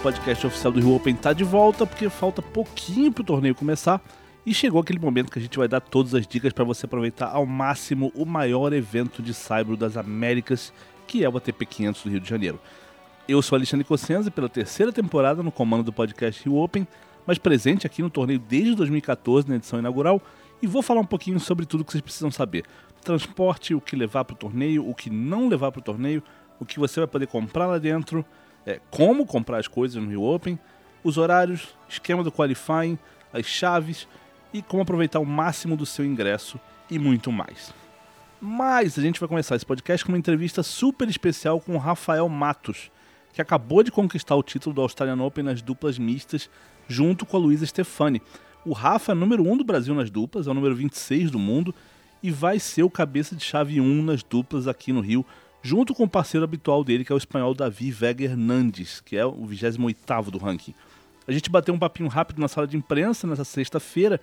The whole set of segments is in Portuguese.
O podcast oficial do Rio Open tá de volta porque falta pouquinho pro torneio começar e chegou aquele momento que a gente vai dar todas as dicas para você aproveitar ao máximo o maior evento de Saibro das Américas, que é o ATP 500 do Rio de Janeiro. Eu sou Alexandre Cossenza pela terceira temporada no comando do podcast Rio Open, mas presente aqui no torneio desde 2014 na edição inaugural e vou falar um pouquinho sobre tudo que vocês precisam saber. Transporte, o que levar para o torneio, o que não levar para o torneio, o que você vai poder comprar lá dentro, é, como comprar as coisas no Rio Open, os horários, esquema do qualifying, as chaves e como aproveitar o máximo do seu ingresso e muito mais. Mas a gente vai começar esse podcast com uma entrevista super especial com o Rafael Matos, que acabou de conquistar o título do Australian Open nas duplas mistas junto com a Luísa Stefani. O Rafa é número 1 um do Brasil nas duplas, é o número 26 do mundo e vai ser o cabeça de chave 1 nas duplas aqui no Rio, junto com o parceiro habitual dele, que é o espanhol Davi Vega Hernandes, que é o 28º do ranking. A gente bateu um papinho rápido na sala de imprensa nessa sexta-feira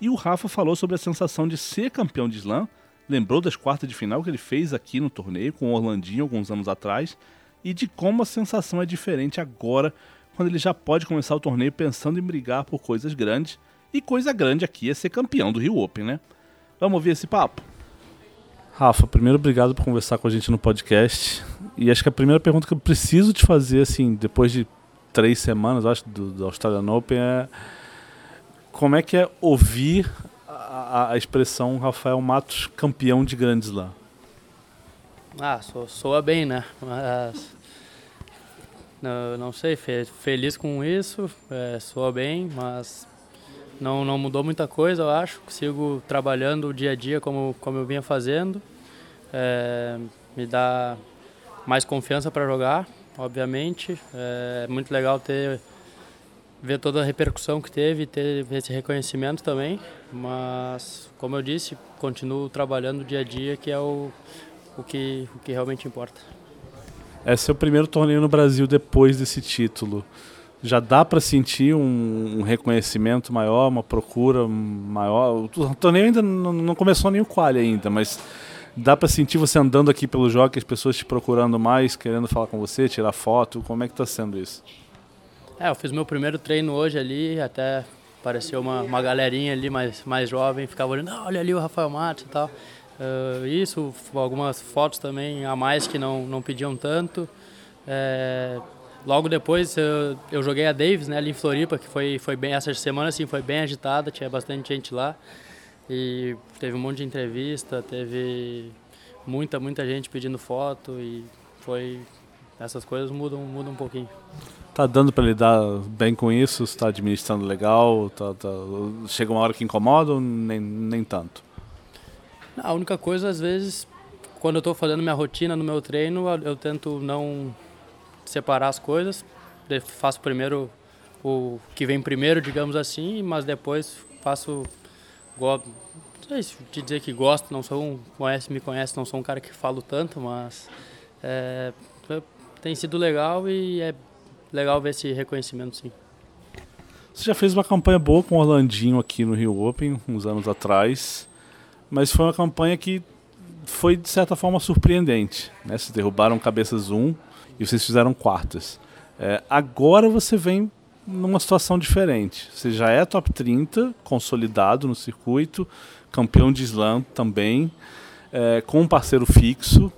e o Rafa falou sobre a sensação de ser campeão de slam, lembrou das quartas de final que ele fez aqui no torneio com o Orlandinho alguns anos atrás e de como a sensação é diferente agora, quando ele já pode começar o torneio pensando em brigar por coisas grandes. E coisa grande aqui é ser campeão do Rio Open, né? Vamos ouvir esse papo? Rafa, primeiro obrigado por conversar com a gente no podcast. E acho que a primeira pergunta que eu preciso te fazer, assim, depois de três semanas, acho, do, do Australian Open, é como é que é ouvir a, a expressão Rafael Matos campeão de Grand Slam? Ah, so, soa bem, né? Mas não, não sei, fe, feliz com isso, é, soa bem, mas não, não mudou muita coisa, eu acho. Sigo trabalhando o dia a dia como, como eu vinha fazendo. É, me dá mais confiança para jogar, obviamente. É muito legal ter ver toda a repercussão que teve, ter esse reconhecimento também. Mas, como eu disse, continuo trabalhando o dia a dia, que é o, o, que, o que realmente importa. Esse é o primeiro torneio no Brasil depois desse título já dá para sentir um, um, reconhecimento maior, uma procura maior. O torneio ainda não, começou nem o quali ainda, mas dá para sentir você andando aqui pelo jogo, as pessoas te procurando mais, querendo falar com você, tirar foto. Como é que está sendo isso? É, eu fiz meu primeiro treino hoje ali, até apareceu uma, uma galerinha ali mais, mais jovem, ficava olhando, ah, olha ali o Rafael Matos e tal. Uh, isso, algumas fotos também a mais que não, não pediam tanto. É, Logo depois eu, eu, joguei a Davis, né, ali em Floripa, que foi, foi bem, essa semana assim, foi bem agitada, tinha bastante gente lá. E teve um monte de entrevista, teve muita, muita gente pedindo foto e foi essas coisas mudam, mudam um pouquinho. Tá dando para lidar bem com isso? Está administrando legal? Tá, tá, chega uma hora que incomoda ou nem, nem tanto? A única coisa, às vezes, quando eu estou fazendo minha rotina no meu treino, eu tento não separar as coisas. Faço primeiro o que vem primeiro, digamos assim, mas depois faço. Não sei se te dizer que gosto, não sou um. Conhece, me conhece, não sou um cara que falo tanto, mas. É, tem sido legal e é legal ver esse reconhecimento, sim. Você já fez uma campanha boa com o Orlandinho aqui no Rio Open, uns anos atrás, mas foi uma campanha que foi, de certa forma, surpreendente. Né? Vocês derrubaram cabeças 1, e vocês fizeram quartas. É, agora você vem numa situação diferente. Você já é top 30, consolidado no circuito, campeão de slam também, é, com um parceiro fixo.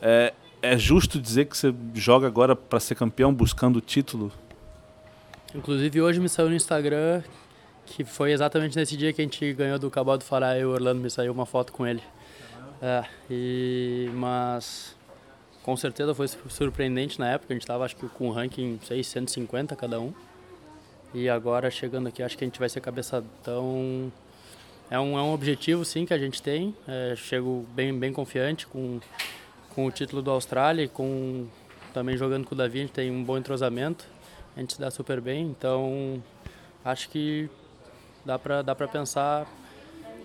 É, é justo dizer que você joga agora para ser campeão buscando o título? Inclusive hoje me saiu no Instagram que foi exatamente nesse dia que a gente ganhou do Cabal do Fará e o Orlando me saiu uma foto com ele. É, e, mas com certeza foi surpreendente na época, a gente estava acho que com um ranking 650 cada um. E agora chegando aqui, acho que a gente vai ser cabeçadão. É um, é um objetivo sim que a gente tem. É, chego bem, bem confiante com, com o título do Austrália e com também jogando com o Davi, a gente tem um bom entrosamento. A gente se dá super bem, então acho que dá para dá pra pensar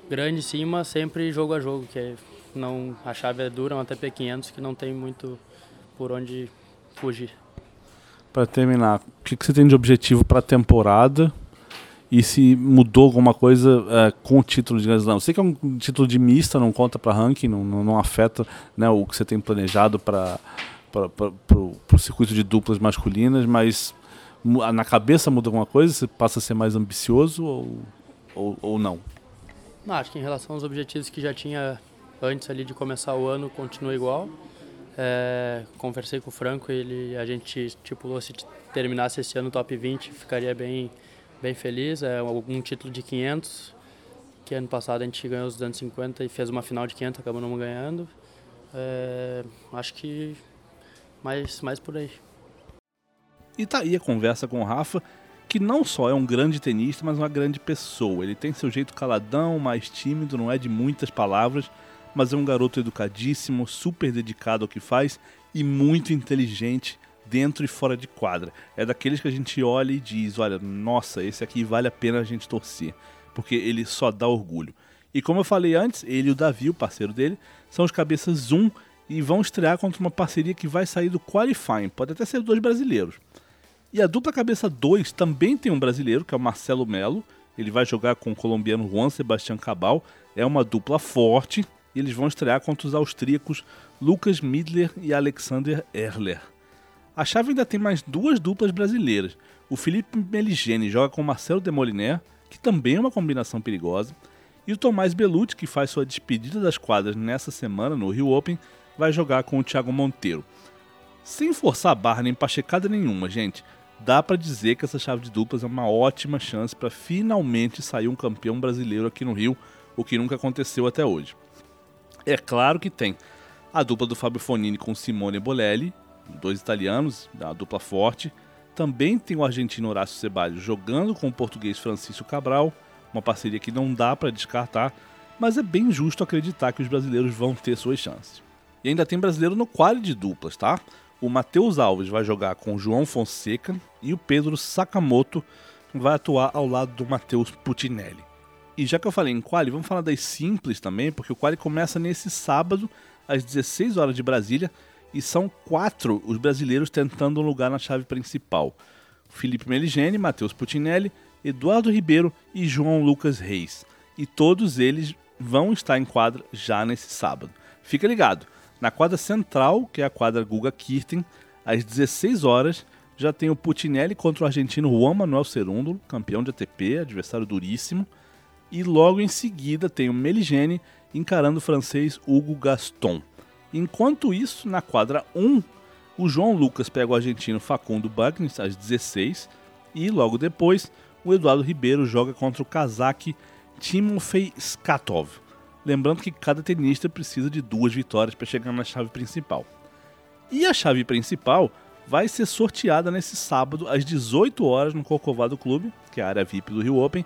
grande em cima, sempre jogo a jogo, que é não a chave é dura, um ATP 500 que não tem muito por onde fugir. Para terminar, o que, que você tem de objetivo para a temporada e se mudou alguma coisa é, com o título de Grand Slam? Sei que é um título de mista, não conta para ranking, não, não, não, afeta né, o que você tem planejado para para o circuito de duplas masculinas, mas na cabeça muda alguma coisa? Você passa a ser mais ambicioso ou, ou, ou não? não? Acho que em relação aos objetivos que já tinha antes ali de começar o ano, continua igual. É, conversei com o Franco, ele, a gente estipulou se terminasse esse ano top 20, ficaria bem, bem feliz. É um título de 500, que ano passado a gente ganhou os 250 e fez uma final de 500, acabou não ganhando. É, acho que mais, mais por aí. E tá aí a conversa com o Rafa, que não só é um grande tenista, mas uma grande pessoa. Ele tem seu jeito caladão, mais tímido, não é de muitas palavras, mas é um garoto educadíssimo, super dedicado ao que faz e muito inteligente dentro e fora de quadra. É daqueles que a gente olha e diz: olha, nossa, esse aqui vale a pena a gente torcer, porque ele só dá orgulho. E como eu falei antes, ele e o Davi, o parceiro dele, são os cabeças 1 e vão estrear contra uma parceria que vai sair do qualifying, pode até ser dois brasileiros. E a dupla cabeça 2 também tem um brasileiro, que é o Marcelo Melo. Ele vai jogar com o colombiano Juan Sebastián Cabal. É uma dupla forte. E eles vão estrear contra os austríacos Lucas Midler e Alexander Erler. A chave ainda tem mais duas duplas brasileiras. O Felipe Meligeni joga com Marcelo Demoliner, que também é uma combinação perigosa. E o Tomás Belucci, que faz sua despedida das quadras nessa semana no Rio Open, vai jogar com o Thiago Monteiro. Sem forçar a barra nem pachecada nenhuma, gente, dá para dizer que essa chave de duplas é uma ótima chance para finalmente sair um campeão brasileiro aqui no Rio, o que nunca aconteceu até hoje. É claro que tem a dupla do Fabio Fonini com Simone Bolelli, dois italianos, a dupla forte. Também tem o argentino Horácio Ceballos jogando com o português Francisco Cabral, uma parceria que não dá para descartar, mas é bem justo acreditar que os brasileiros vão ter suas chances. E ainda tem brasileiro no quali de duplas, tá? O Matheus Alves vai jogar com o João Fonseca e o Pedro Sakamoto vai atuar ao lado do Matheus Putinelli. E já que eu falei em quali, vamos falar das simples também, porque o quali começa nesse sábado às 16 horas de Brasília e são quatro os brasileiros tentando um lugar na chave principal. Felipe Meligeni, Matheus Putinelli, Eduardo Ribeiro e João Lucas Reis. E todos eles vão estar em quadra já nesse sábado. Fica ligado, na quadra central, que é a quadra Guga Kirten, às 16 horas, já tem o Putinelli contra o argentino Juan Manuel Cerúndolo, campeão de ATP, adversário duríssimo. E logo em seguida tem o Meligeni encarando o francês Hugo Gaston. Enquanto isso, na quadra 1, o João Lucas pega o argentino Facundo Bagnis às 16 e logo depois o Eduardo Ribeiro joga contra o cazaque Timofey Skatov. Lembrando que cada tenista precisa de duas vitórias para chegar na chave principal. E a chave principal vai ser sorteada nesse sábado às 18 horas no Corcovado Clube, que é a área VIP do Rio Open.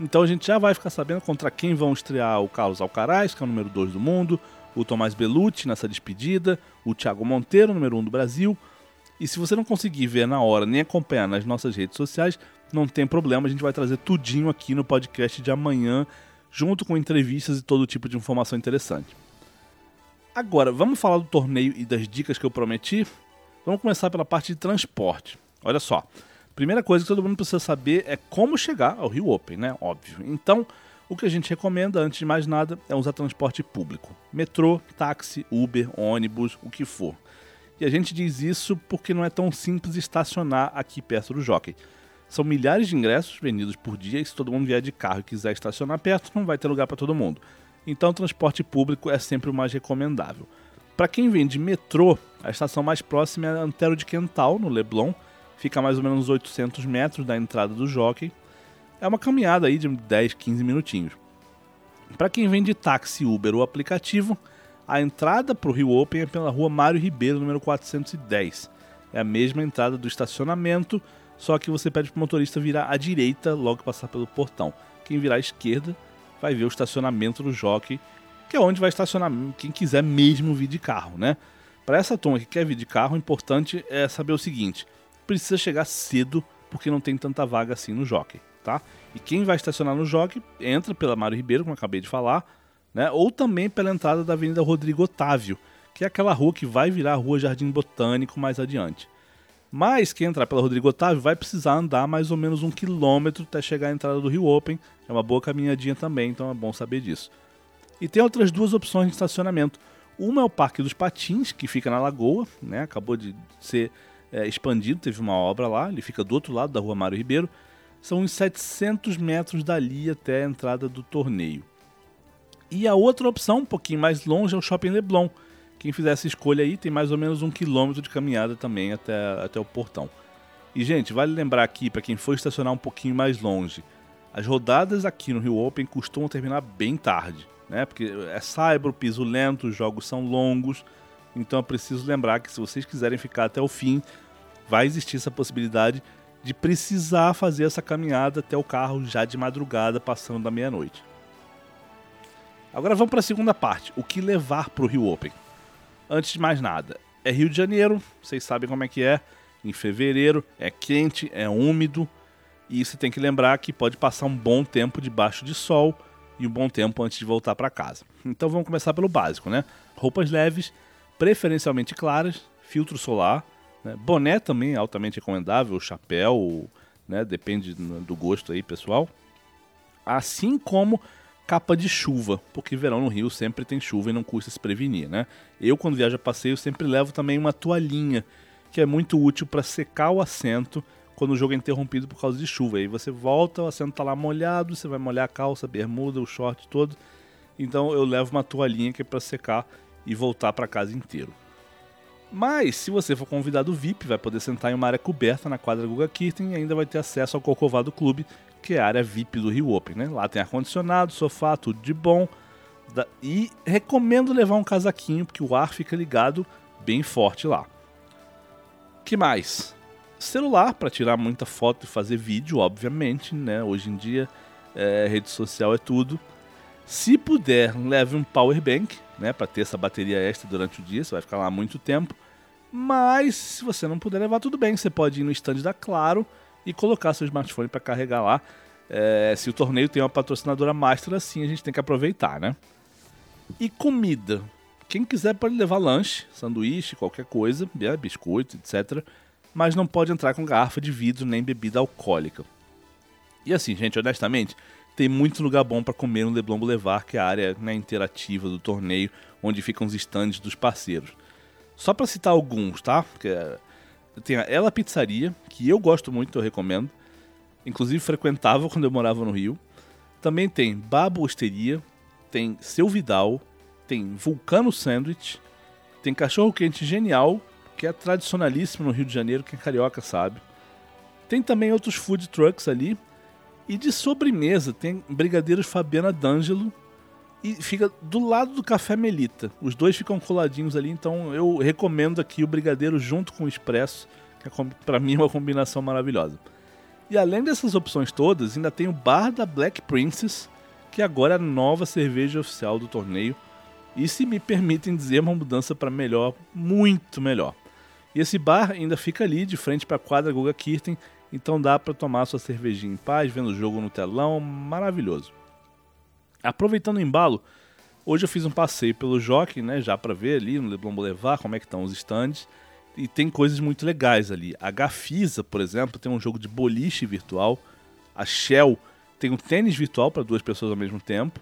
Então a gente já vai ficar sabendo contra quem vão estrear o Carlos Alcaraz, que é o número 2 do mundo, o Tomás Belucci nessa despedida, o Thiago Monteiro, número 1 um do Brasil. E se você não conseguir ver na hora nem acompanhar nas nossas redes sociais, não tem problema, a gente vai trazer tudinho aqui no podcast de amanhã junto com entrevistas e todo tipo de informação interessante. Agora, vamos falar do torneio e das dicas que eu prometi? Vamos começar pela parte de transporte. Olha só, primeira coisa que todo mundo precisa saber é como chegar ao Rio Open, né? Óbvio. Então, o que a gente recomenda, antes de mais nada, é usar transporte público. Metrô, táxi, Uber, ônibus, o que for. E a gente diz isso porque não é tão simples estacionar aqui perto do jockey. São milhares de ingressos vendidos por dia e se todo mundo vier de carro e quiser estacionar perto, não vai ter lugar para todo mundo. Então, transporte público é sempre o mais recomendável. Para quem vem de metrô, a estação mais próxima é Antero de Quental, no Leblon. Fica a mais ou menos 800 metros da entrada do Jockey. É uma caminhada aí de 10, 15 minutinhos. Para quem vem de táxi, Uber ou aplicativo, a entrada para o Rio Open é pela rua Mário Ribeiro, número 410. É a mesma entrada do estacionamento, só que você pede para o motorista virar à direita logo passar pelo portão. Quem virar à esquerda vai ver o estacionamento do jockey, que é onde vai estacionar quem quiser mesmo vir de carro, né? Para essa turma que quer vir de carro, o importante é saber o seguinte: precisa chegar cedo porque não tem tanta vaga assim no jockey, tá? E quem vai estacionar no jockey entra pela Mário Ribeiro, como eu acabei de falar, né? Ou também pela entrada da Avenida Rodrigo Otávio, que é aquela rua que vai virar a Rua Jardim Botânico mais adiante. Mas quem entrar pela Rodrigo Otávio vai precisar andar mais ou menos um quilômetro até chegar à entrada do Rio Open. É uma boa caminhadinha também, então é bom saber disso. E tem outras duas opções de estacionamento. Uma é o Parque dos Patins, que fica na Lagoa, né? Acabou de ser é, expandido, teve uma obra lá, ele fica do outro lado da rua Mário Ribeiro. São uns 700 metros dali até a entrada do torneio. E a outra opção, um pouquinho mais longe, é o Shopping Leblon. Quem fizer essa escolha aí tem mais ou menos um quilômetro de caminhada também até, até o portão. E, gente, vale lembrar aqui, para quem for estacionar um pouquinho mais longe, as rodadas aqui no Rio Open costumam terminar bem tarde, né? Porque é cyber, piso lento, os jogos são longos. Então é preciso lembrar que se vocês quiserem ficar até o fim, vai existir essa possibilidade de precisar fazer essa caminhada até o carro já de madrugada, passando da meia-noite. Agora vamos para a segunda parte, o que levar para o Rio Open. Antes de mais nada, é Rio de Janeiro, vocês sabem como é que é, em fevereiro, é quente, é úmido, e você tem que lembrar que pode passar um bom tempo debaixo de sol e um bom tempo antes de voltar para casa. Então vamos começar pelo básico, né? Roupas leves, preferencialmente claras, filtro solar, né? boné também altamente recomendável, chapéu, né? depende do gosto aí pessoal. Assim como capa de chuva, porque verão no Rio sempre tem chuva e não custa se prevenir, né? Eu quando viajo a passeio sempre levo também uma toalhinha, que é muito útil para secar o assento quando o jogo é interrompido por causa de chuva. Aí você volta, o assento tá lá molhado, você vai molhar a calça, a bermuda, o short todo. Então eu levo uma toalhinha que é para secar e voltar para casa inteiro. Mas, se você for convidado VIP, vai poder sentar em uma área coberta na quadra Guga Kirten e ainda vai ter acesso ao Corcovado Clube, que é a área VIP do Rio Open, né? Lá tem ar-condicionado, sofá, tudo de bom. E recomendo levar um casaquinho, porque o ar fica ligado bem forte lá. que mais? Celular para tirar muita foto e fazer vídeo, obviamente, né? Hoje em dia, é, rede social é tudo. Se puder, leve um power bank, né, para ter essa bateria extra durante o dia, você vai ficar lá muito tempo. Mas se você não puder levar, tudo bem, você pode ir no stand da Claro e colocar seu smartphone para carregar lá. É, se o torneio tem uma patrocinadora master assim, a gente tem que aproveitar, né? E comida. Quem quiser pode levar lanche, sanduíche, qualquer coisa, né, biscoito, etc. Mas não pode entrar com garrafa de vidro nem bebida alcoólica. E assim, gente, honestamente, tem muito lugar bom para comer no Leblon Boulevard, que é a área né, interativa do torneio, onde ficam os estandes dos parceiros. Só para citar alguns, tá? Que é tem a Ela Pizzaria, que eu gosto muito, eu recomendo. Inclusive frequentava quando eu morava no Rio. Também tem Babo Osteria, tem Seu Vidal, tem Vulcano Sandwich, tem Cachorro Quente Genial, que é tradicionalíssimo no Rio de Janeiro, quem é carioca sabe. Tem também outros food trucks ali. E de sobremesa tem Brigadeiros Fabiana D'Angelo e fica do lado do Café Melita. Os dois ficam coladinhos ali, então eu recomendo aqui o brigadeiro junto com o expresso, que é, para mim uma combinação maravilhosa. E além dessas opções todas, ainda tem o bar da Black Princess, que agora é a nova cerveja oficial do torneio. E se me permitem dizer, uma mudança para melhor, muito melhor. E esse bar ainda fica ali de frente para a quadra Guga Kirten, então dá para tomar sua cervejinha em paz, vendo o jogo no telão, maravilhoso. Aproveitando o embalo, hoje eu fiz um passeio pelo Jockey, né, já para ver ali no Leblon Boulevard como é que estão os stands. E tem coisas muito legais ali. A Gafisa, por exemplo, tem um jogo de boliche virtual. A Shell tem um tênis virtual para duas pessoas ao mesmo tempo.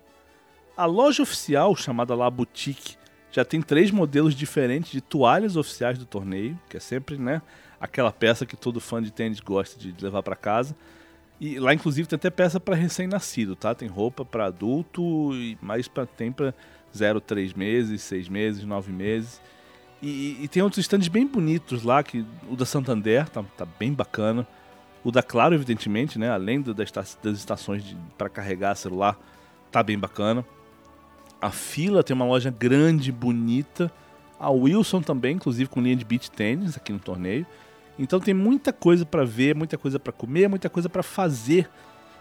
A loja oficial, chamada La Boutique, já tem três modelos diferentes de toalhas oficiais do torneio, que é sempre né, aquela peça que todo fã de tênis gosta de levar para casa. E lá, inclusive, tem até peça para recém-nascido, tá? Tem roupa para adulto mais pra, tem para 0, 3 meses, 6 meses, 9 meses. E, e, tem outros stands bem bonitos lá, que o da Santander tá, tá bem bacana. O da Claro, evidentemente, né? Além das, das estações para carregar celular, tá bem bacana. A Fila tem uma loja grande, bonita. A Wilson também, inclusive com linha de beach tênis aqui no torneio. Então tem muita coisa para ver, muita coisa para comer, muita coisa para fazer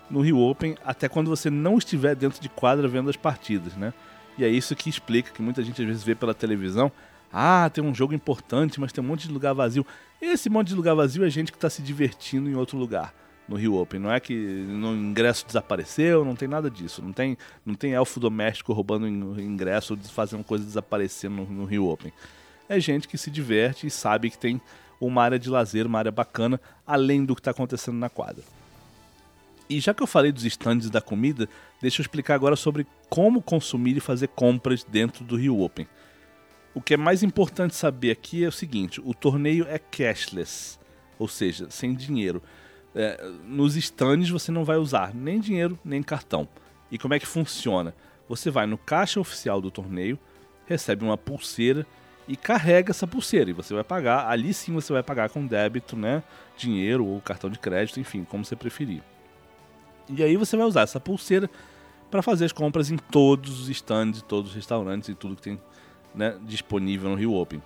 no Rio Open, até quando você não estiver dentro de quadra vendo as partidas, né? E é isso que explica que muita gente às vezes vê pela televisão, ah, tem um jogo importante, mas tem um monte de lugar vazio. Esse monte de lugar vazio é gente que está se divertindo em outro lugar no Rio Open. Não é que o ingresso desapareceu, não tem nada disso. Não tem, não tem elfo doméstico roubando ingresso ou fazendo coisa desaparecer no, no Rio Open. É gente que se diverte e sabe que tem uma área de lazer, uma área bacana, além do que está acontecendo na quadra. E já que eu falei dos estandes da comida, deixa eu explicar agora sobre como consumir e fazer compras dentro do Rio Open. O que é mais importante saber aqui é o seguinte: o torneio é cashless, ou seja, sem dinheiro. É, nos stands você não vai usar nem dinheiro nem cartão. E como é que funciona? Você vai no caixa oficial do torneio, recebe uma pulseira e carrega essa pulseira. E você vai pagar, ali sim você vai pagar com débito, né? Dinheiro ou cartão de crédito, enfim, como você preferir. E aí você vai usar essa pulseira para fazer as compras em todos os stands, todos os restaurantes e tudo que tem né, disponível no Rio Open.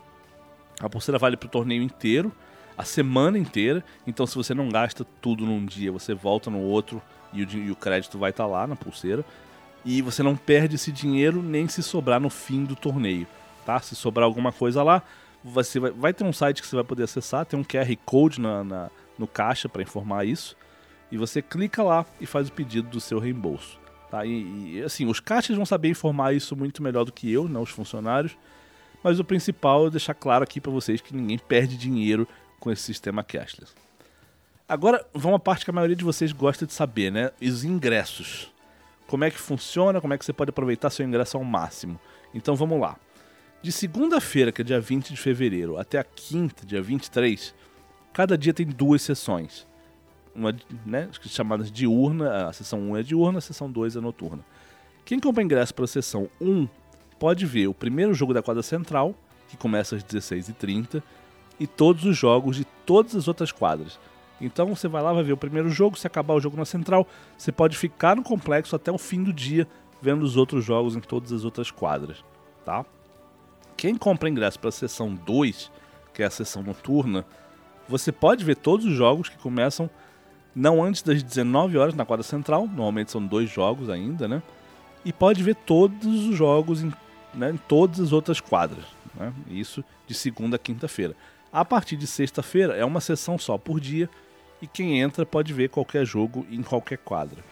A pulseira vale para o torneio inteiro, a semana inteira. Então, se você não gasta tudo num dia, você volta no outro e o, e o crédito vai estar tá lá na pulseira. E você não perde esse dinheiro nem se sobrar no fim do torneio, tá? Se sobrar alguma coisa lá, você vai, vai ter um site que você vai poder acessar, tem um QR Code na, na no caixa para informar isso. E você clica lá e faz o pedido do seu reembolso. Tá? E, e, assim, os caixas vão saber informar isso muito melhor do que eu, não os funcionários. Mas o principal é deixar claro aqui para vocês que ninguém perde dinheiro com esse sistema cashless. Agora, vamos à parte que a maioria de vocês gosta de saber, né? Os ingressos. Como é que funciona, como é que você pode aproveitar seu ingresso ao máximo. Então vamos lá. De segunda-feira, que é dia 20 de fevereiro, até a quinta, dia 23, cada dia tem duas sessões. Uma, né, chamadas diurna, a sessão 1 é diurna, a sessão 2 é noturna. Quem compra ingresso para a sessão 1 pode ver o primeiro jogo da quadra central, que começa às 16h30, e todos os jogos de todas as outras quadras. Então você vai lá, vai ver o primeiro jogo, se acabar o jogo na central, você pode ficar no complexo até o fim do dia vendo os outros jogos em todas as outras quadras, tá? Quem compra ingresso para a sessão 2, que é a sessão noturna, você pode ver todos os jogos que começam não antes das 19 horas na quadra central, normalmente são dois jogos ainda, né? E pode ver todos os jogos em, né, em todas as outras quadras, né? Isso de segunda a quinta-feira. A partir de sexta-feira é uma sessão só por dia e quem entra pode ver qualquer jogo em qualquer quadra.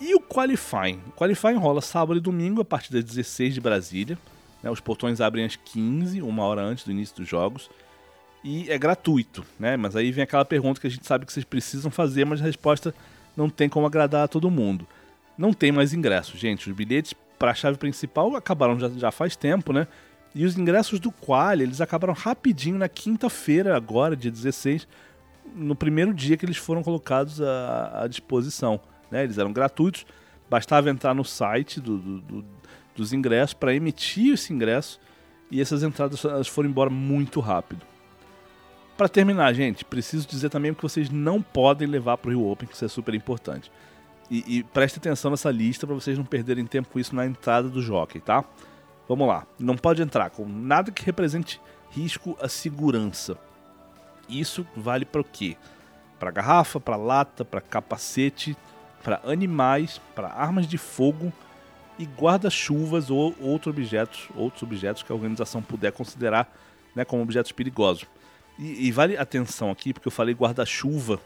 E o Qualifying? O Qualifying rola sábado e domingo a partir das 16 de Brasília. Né? Os portões abrem às 15, uma hora antes do início dos jogos. E é gratuito, né? Mas aí vem aquela pergunta que a gente sabe que vocês precisam fazer, mas a resposta não tem como agradar a todo mundo. Não tem mais ingressos, gente. Os bilhetes para a chave principal acabaram já, já faz tempo, né? E os ingressos do Quali, eles acabaram rapidinho na quinta-feira, agora, dia 16, no primeiro dia que eles foram colocados à, à disposição. Né? Eles eram gratuitos, bastava entrar no site do, do, do, dos ingressos para emitir esse ingresso e essas entradas elas foram embora muito rápido. Para terminar, gente, preciso dizer também que vocês não podem levar para o Rio Open, que isso é super importante. E, e preste atenção nessa lista para vocês não perderem tempo com isso na entrada do jockey, tá? Vamos lá. Não pode entrar com nada que represente risco à segurança. Isso vale para o quê? Para garrafa, para lata, para capacete, para animais, para armas de fogo e guarda-chuvas ou outros objetos, outros objetos que a organização puder considerar né, como objetos perigosos. E, e vale atenção aqui, porque eu falei guarda-chuva,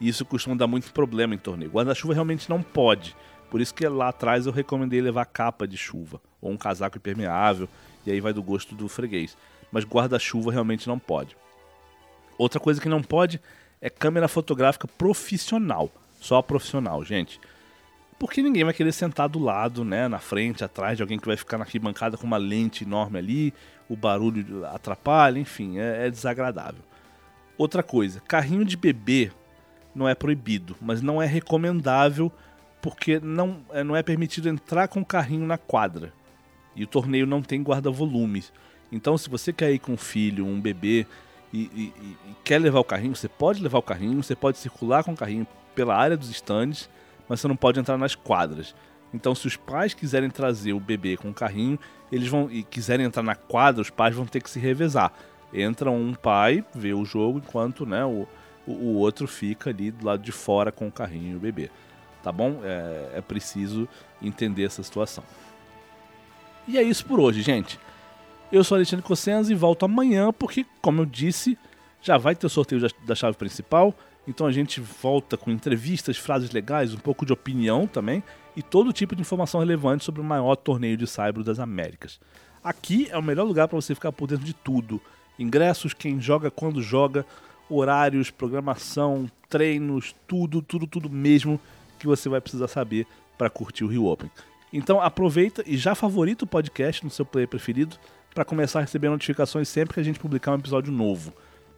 e isso costuma dar muito problema em torneio. Guarda-chuva realmente não pode. Por isso que lá atrás eu recomendei levar capa de chuva ou um casaco impermeável, e aí vai do gosto do freguês. Mas guarda-chuva realmente não pode. Outra coisa que não pode é câmera fotográfica profissional, só profissional, gente. Porque ninguém vai querer sentar do lado, né, na frente, atrás de alguém que vai ficar na arquibancada com uma lente enorme ali, o barulho atrapalha, enfim, é, é desagradável. Outra coisa, carrinho de bebê não é proibido, mas não é recomendável porque não, é, não é permitido entrar com o carrinho na quadra. E o torneio não tem guarda-volumes. Então, se você quer ir com um filho, um bebê, e, e, e, quer levar o carrinho, você pode levar o carrinho, você pode circular com o carrinho pela área dos stands, mas você não pode entrar nas quadras. Então, se os pais quiserem trazer o bebê com o carrinho, eles vão e quiserem entrar na quadra, os pais vão ter que se revezar. Entra um pai, vê o jogo, enquanto né, o, o, outro fica ali do lado de fora com o carrinho e o bebê tá bom? É, é preciso entender essa situação. E é isso por hoje, gente. Eu sou Alexandre Cossenza e volto amanhã porque, como eu disse, já vai ter o sorteio da chave principal. Então a gente volta com entrevistas, frases legais, um pouco de opinião também e todo tipo de informação relevante sobre o maior torneio de Saibro das Américas. Aqui é o melhor lugar para você ficar por dentro de tudo: ingressos, quem joga, quando joga, horários, programação, treinos, tudo, tudo, tudo mesmo que você vai precisar saber para curtir o Rio Open. Então aproveita e já favorita o podcast no seu player preferido, para começar a receber notificações sempre que a gente publicar um episódio novo.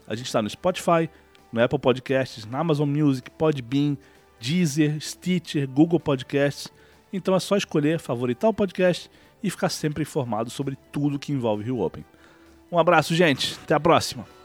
A gente está no Spotify, no Apple Podcasts, na Amazon Music, Podbean, Deezer, Stitcher, Google Podcasts. Então é só escolher, favoritar o podcast e ficar sempre informado sobre tudo que envolve Rio Open. Um abraço, gente. Até a próxima.